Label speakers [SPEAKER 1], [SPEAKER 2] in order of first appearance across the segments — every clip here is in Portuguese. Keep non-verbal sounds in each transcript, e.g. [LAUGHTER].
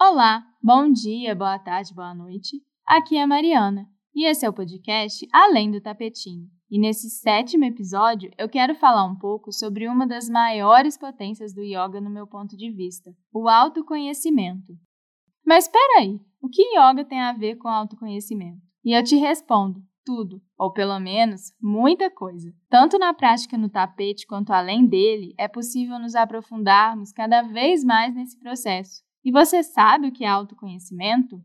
[SPEAKER 1] Olá, bom dia, boa tarde, boa noite. Aqui é a Mariana e esse é o podcast Além do Tapetinho. E nesse sétimo episódio eu quero falar um pouco sobre uma das maiores potências do yoga no meu ponto de vista, o autoconhecimento. Mas espera aí, o que yoga tem a ver com autoconhecimento? E eu te respondo, tudo, ou pelo menos muita coisa. Tanto na prática no tapete quanto além dele, é possível nos aprofundarmos cada vez mais nesse processo. E você sabe o que é autoconhecimento?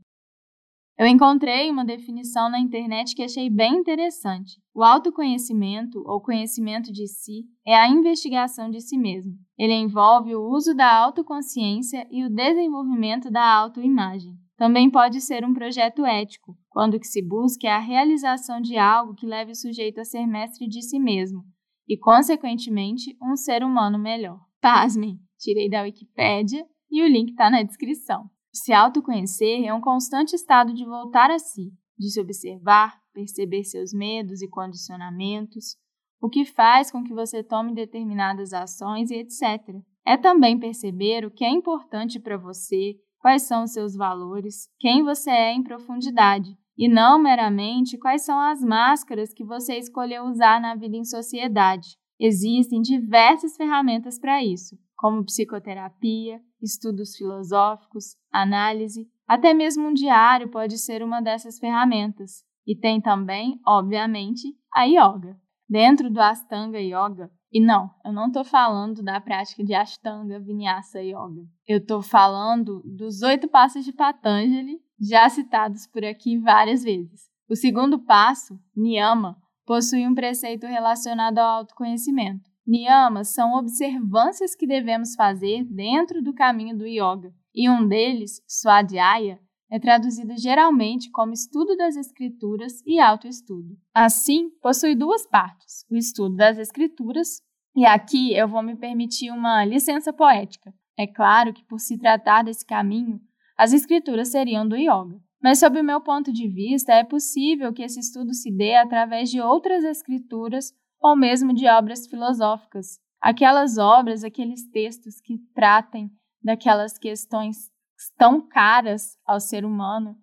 [SPEAKER 1] Eu encontrei uma definição na internet que achei bem interessante. O autoconhecimento, ou conhecimento de si, é a investigação de si mesmo. Ele envolve o uso da autoconsciência e o desenvolvimento da autoimagem. Também pode ser um projeto ético, quando o que se busca é a realização de algo que leve o sujeito a ser mestre de si mesmo e, consequentemente, um ser humano melhor. Pasmem, tirei da Wikipédia e o link está na descrição. Se autoconhecer é um constante estado de voltar a si, de se observar, perceber seus medos e condicionamentos, o que faz com que você tome determinadas ações e etc. É também perceber o que é importante para você, quais são os seus valores, quem você é em profundidade, e não meramente quais são as máscaras que você escolheu usar na vida em sociedade. Existem diversas ferramentas para isso, como psicoterapia, estudos filosóficos, análise, até mesmo um diário pode ser uma dessas ferramentas. E tem também, obviamente, a yoga. Dentro do Astanga Yoga, e não, eu não estou falando da prática de Ashtanga Vinyasa Yoga. Eu estou falando dos oito passos de Patanjali, já citados por aqui várias vezes. O segundo passo, Niyama, possui um preceito relacionado ao autoconhecimento. Niyamas são observâncias que devemos fazer dentro do caminho do yoga, e um deles, Swadhyaya, é traduzido geralmente como estudo das escrituras e autoestudo. Assim, possui duas partes: o estudo das escrituras, e aqui eu vou me permitir uma licença poética. É claro que, por se tratar desse caminho, as escrituras seriam do yoga. Mas, sob o meu ponto de vista, é possível que esse estudo se dê através de outras escrituras ou mesmo de obras filosóficas. Aquelas obras, aqueles textos que tratem daquelas questões tão caras ao ser humano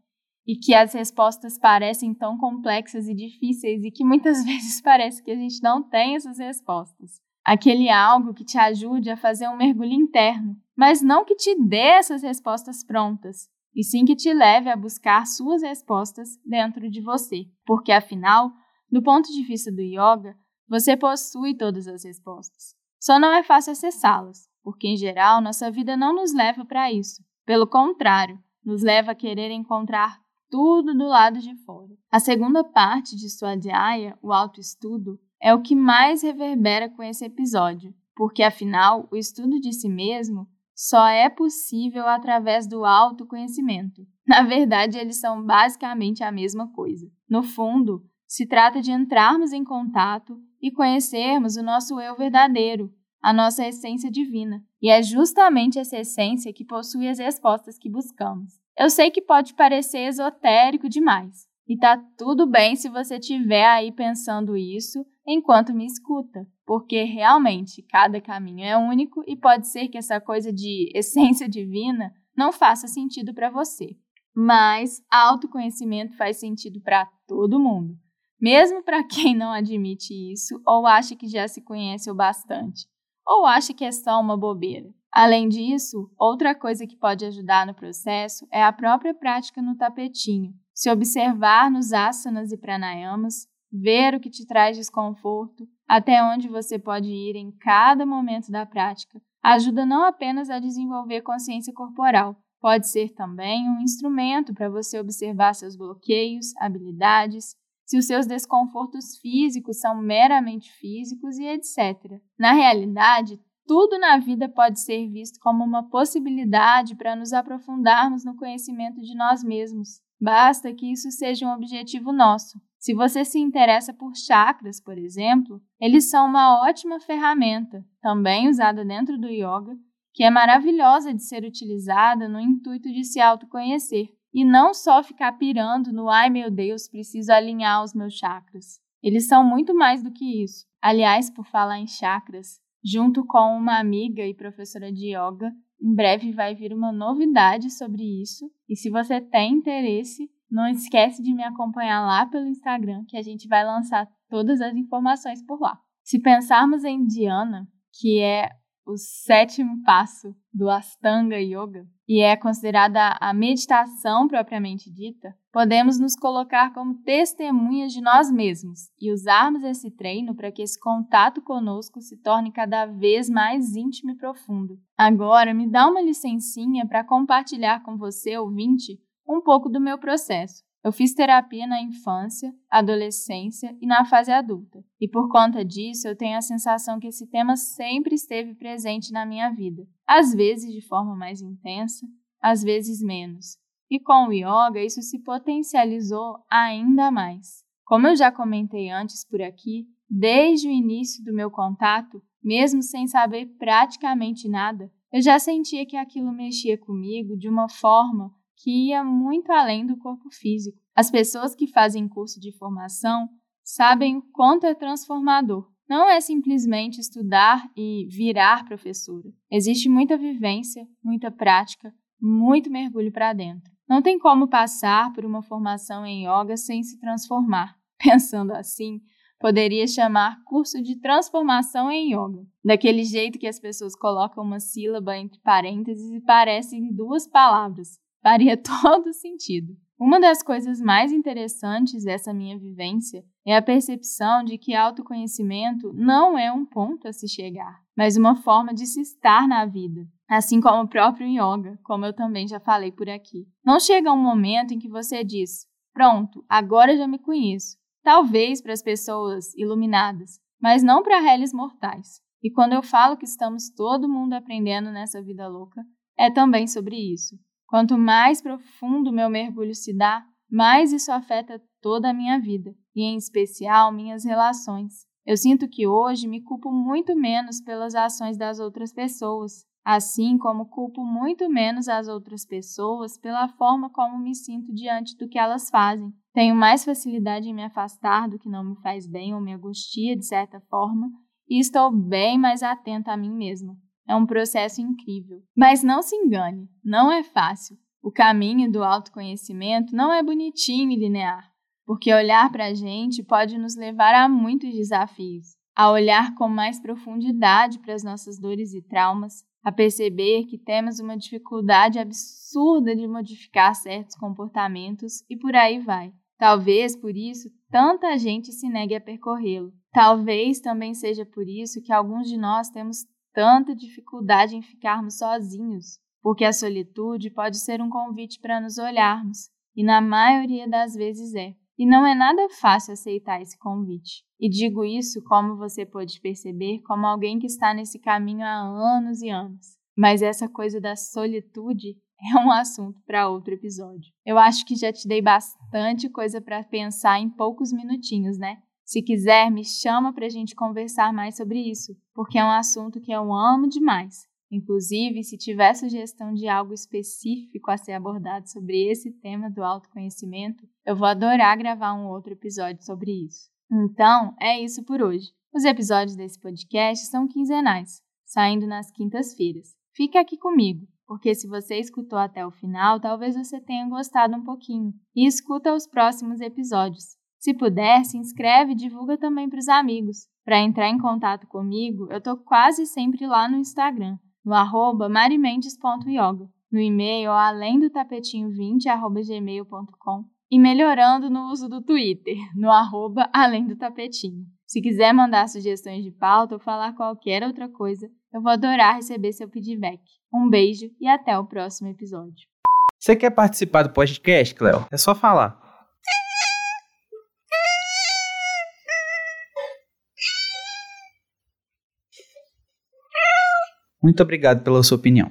[SPEAKER 1] e que as respostas parecem tão complexas e difíceis e que muitas [LAUGHS] vezes parece que a gente não tem essas respostas. Aquele algo que te ajude a fazer um mergulho interno, mas não que te dê essas respostas prontas, e sim que te leve a buscar suas respostas dentro de você, porque afinal, do ponto de vista do yoga, você possui todas as respostas. Só não é fácil acessá-las, porque em geral nossa vida não nos leva para isso. Pelo contrário, nos leva a querer encontrar tudo do lado de fora. A segunda parte de sua diária, o autoestudo, é o que mais reverbera com esse episódio, porque afinal, o estudo de si mesmo só é possível através do autoconhecimento. Na verdade, eles são basicamente a mesma coisa. No fundo, se trata de entrarmos em contato e conhecermos o nosso eu verdadeiro, a nossa essência divina. E é justamente essa essência que possui as respostas que buscamos. Eu sei que pode parecer esotérico demais, e tá tudo bem se você estiver aí pensando isso enquanto me escuta, porque realmente cada caminho é único e pode ser que essa coisa de [LAUGHS] essência divina não faça sentido para você. Mas autoconhecimento faz sentido para todo mundo mesmo para [LAUGHS] quem não admite isso ou acha que já se conhece o bastante, ou acha que é só uma bobeira. Além disso, outra coisa que pode ajudar no processo é a própria prática no tapetinho. Se observar nos asanas e pranayamas, ver o que te traz desconforto, até onde você pode ir em cada momento da prática, ajuda não apenas a desenvolver consciência corporal, pode ser também um instrumento para você observar seus bloqueios, habilidades se os seus desconfortos físicos são meramente físicos e etc. Na realidade, tudo na vida pode ser visto como uma possibilidade para nos aprofundarmos no conhecimento de nós mesmos. Basta que isso seja um objetivo nosso. Se você se interessa por chakras, por exemplo, eles são uma ótima ferramenta, também usada dentro do yoga, que é maravilhosa de ser utilizada no intuito de se autoconhecer. E não só ficar pirando no ai meu Deus, preciso alinhar os meus chakras. Eles são muito mais do que isso. Aliás, por falar em chakras, junto com uma amiga e professora de yoga, Em breve vai vir uma novidade sobre isso. E se você tem interesse, não esquece de me acompanhar lá pelo Instagram, que a gente vai lançar todas as informações por lá. Se pensarmos em Dhyana, que é o sétimo passo do Astanga Yoga e é considerada a meditação propriamente dita, podemos nos colocar como testemunhas de nós mesmos e usarmos esse treino para que esse contato conosco se torne cada vez mais íntimo e profundo. Agora, me dá uma licencinha para compartilhar com você, ouvinte, um pouco do meu processo. Eu fiz terapia na infância, adolescência e na fase adulta, e por conta disso eu tenho a sensação que esse tema sempre esteve presente na minha vida, às vezes de forma mais intensa, às vezes menos. E com o yoga isso se potencializou ainda mais. Como eu já comentei antes por aqui, desde o início do meu contato, mesmo sem saber praticamente nada, eu já sentia que aquilo mexia comigo de uma forma que ia muito além do corpo físico. As pessoas que fazem curso de formação sabem o quanto é transformador. Não é simplesmente estudar e virar professora. Existe muita vivência, muita prática, muito mergulho para dentro. Não tem como passar por uma formação em yoga sem se transformar. [LAUGHS] Pensando assim, poderia chamar curso de transformação em yoga. Daquele jeito que as pessoas colocam uma sílaba entre parênteses e parecem duas palavras faria [LAUGHS] todo sentido. Uma das coisas mais interessantes dessa minha vivência é a percepção de que autoconhecimento não é um ponto a se chegar, mas uma forma de se estar na vida, assim como o próprio yoga, como eu também já falei por aqui. Não chega um momento em que você diz: "Pronto, agora já me conheço". Talvez para as pessoas iluminadas, mas não para réis mortais. E quando eu falo que estamos todo mundo aprendendo nessa vida louca, é também sobre isso. Quanto mais profundo meu mergulho se dá, mais isso afeta toda a minha vida, e em especial minhas relações. Eu sinto que hoje me culpo muito menos pelas ações das outras pessoas, assim como culpo muito menos as outras pessoas pela forma como me sinto diante do que elas fazem. Tenho mais facilidade em me afastar do que não me faz bem ou me angustia de certa forma, e estou bem mais atenta a mim mesma. É um processo incrível. Mas não se engane, não é fácil. O caminho do autoconhecimento não é bonitinho e linear, porque olhar para a gente pode nos levar a muitos desafios, a olhar com mais profundidade para as nossas dores e traumas, a perceber que temos uma dificuldade absurda de modificar certos comportamentos e por aí vai. Talvez por isso tanta gente se negue a percorrê-lo. Talvez também seja por isso que alguns de nós temos tanta dificuldade em ficarmos sozinhos, porque a solitude pode ser um convite para nos olharmos, e na maioria das vezes é. E não é nada fácil aceitar esse convite. E digo isso, como você pode perceber, como alguém que está nesse caminho há anos e anos. Mas essa coisa da solitude [LAUGHS] é um assunto para outro episódio. Eu acho que já te dei bastante coisa para pensar em poucos minutinhos, né? Se quiser, me chama para a gente conversar mais sobre isso, porque é um assunto que eu amo demais. Inclusive, se tiver sugestão de algo específico a ser abordado sobre esse tema do autoconhecimento, eu vou adorar gravar um outro episódio sobre isso. Então, é isso por hoje. Os episódios desse podcast são quinzenais, saindo nas quintas-feiras. Fique aqui comigo, porque se você escutou até o final, talvez você tenha gostado um pouquinho. E escuta os próximos episódios. Se puder, se inscreve e divulga também para os amigos. Para entrar em contato comigo, eu estou quase sempre lá no Instagram, no arroba marimendes.yoga, no e-mail além do tapetinho 20 gmail.com e melhorando no uso do Twitter, no arroba além do tapetinho. Se quiser mandar sugestões de pauta ou falar qualquer outra coisa, eu vou adorar receber seu feedback. Um beijo e até o próximo episódio.
[SPEAKER 2] Você quer participar do podcast, Cleo? É só falar. Muito obrigado pela sua opinião.